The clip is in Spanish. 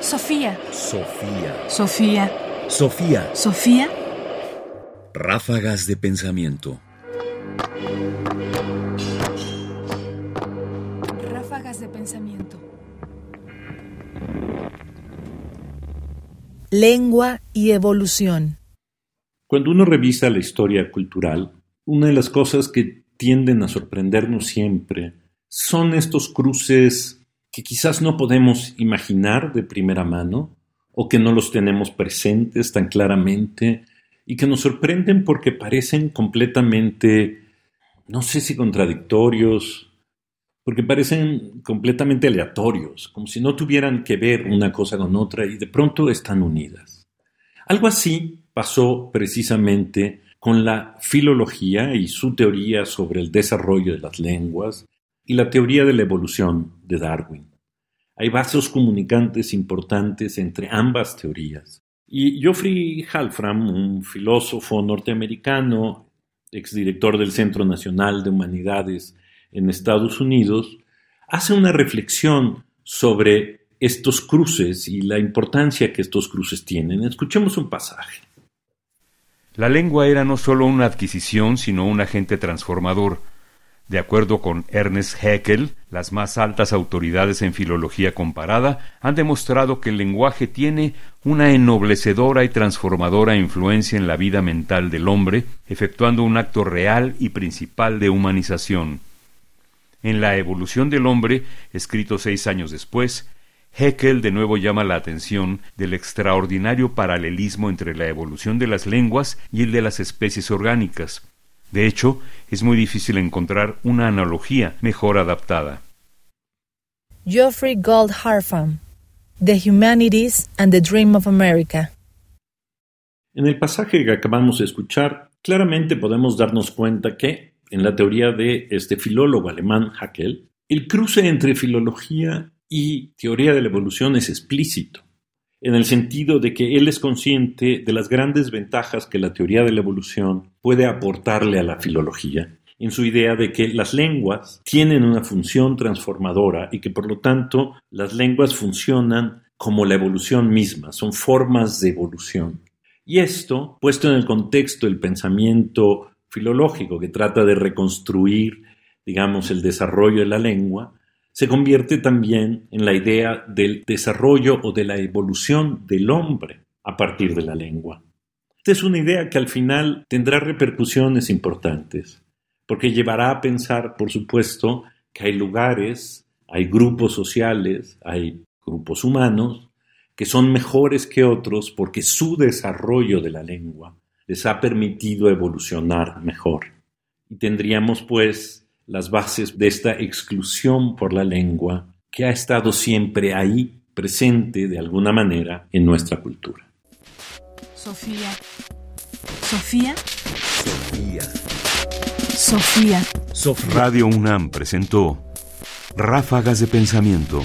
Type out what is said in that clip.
Sofía. Sofía. Sofía. Sofía. Sofía. Ráfagas de pensamiento. Ráfagas de pensamiento. Lengua y evolución. Cuando uno revisa la historia cultural, una de las cosas que tienden a sorprendernos siempre son estos cruces que quizás no podemos imaginar de primera mano o que no los tenemos presentes tan claramente y que nos sorprenden porque parecen completamente, no sé si contradictorios, porque parecen completamente aleatorios, como si no tuvieran que ver una cosa con otra y de pronto están unidas. Algo así pasó precisamente con la filología y su teoría sobre el desarrollo de las lenguas y la teoría de la evolución de Darwin. Hay vasos comunicantes importantes entre ambas teorías. Y Geoffrey Halfram, un filósofo norteamericano, exdirector del Centro Nacional de Humanidades en Estados Unidos, hace una reflexión sobre estos cruces y la importancia que estos cruces tienen. Escuchemos un pasaje. La lengua era no solo una adquisición, sino un agente transformador de acuerdo con Ernest Haeckel, las más altas autoridades en filología comparada han demostrado que el lenguaje tiene una ennoblecedora y transformadora influencia en la vida mental del hombre, efectuando un acto real y principal de humanización. En La evolución del hombre, escrito seis años después, Haeckel de nuevo llama la atención del extraordinario paralelismo entre la evolución de las lenguas y el de las especies orgánicas, de hecho, es muy difícil encontrar una analogía mejor adaptada. Geoffrey Gold Harfam, The Humanities and the Dream of America. En el pasaje que acabamos de escuchar, claramente podemos darnos cuenta que, en la teoría de este filólogo alemán Haeckel, el cruce entre filología y teoría de la evolución es explícito en el sentido de que él es consciente de las grandes ventajas que la teoría de la evolución puede aportarle a la filología, en su idea de que las lenguas tienen una función transformadora y que por lo tanto las lenguas funcionan como la evolución misma, son formas de evolución. Y esto, puesto en el contexto del pensamiento filológico que trata de reconstruir, digamos, el desarrollo de la lengua, se convierte también en la idea del desarrollo o de la evolución del hombre a partir de la lengua. Esta es una idea que al final tendrá repercusiones importantes, porque llevará a pensar, por supuesto, que hay lugares, hay grupos sociales, hay grupos humanos que son mejores que otros porque su desarrollo de la lengua les ha permitido evolucionar mejor. Y tendríamos, pues, las bases de esta exclusión por la lengua que ha estado siempre ahí, presente de alguna manera en nuestra cultura. Sofía. Sofía. Sofía. Sofía. Radio UNAM presentó Ráfagas de Pensamiento.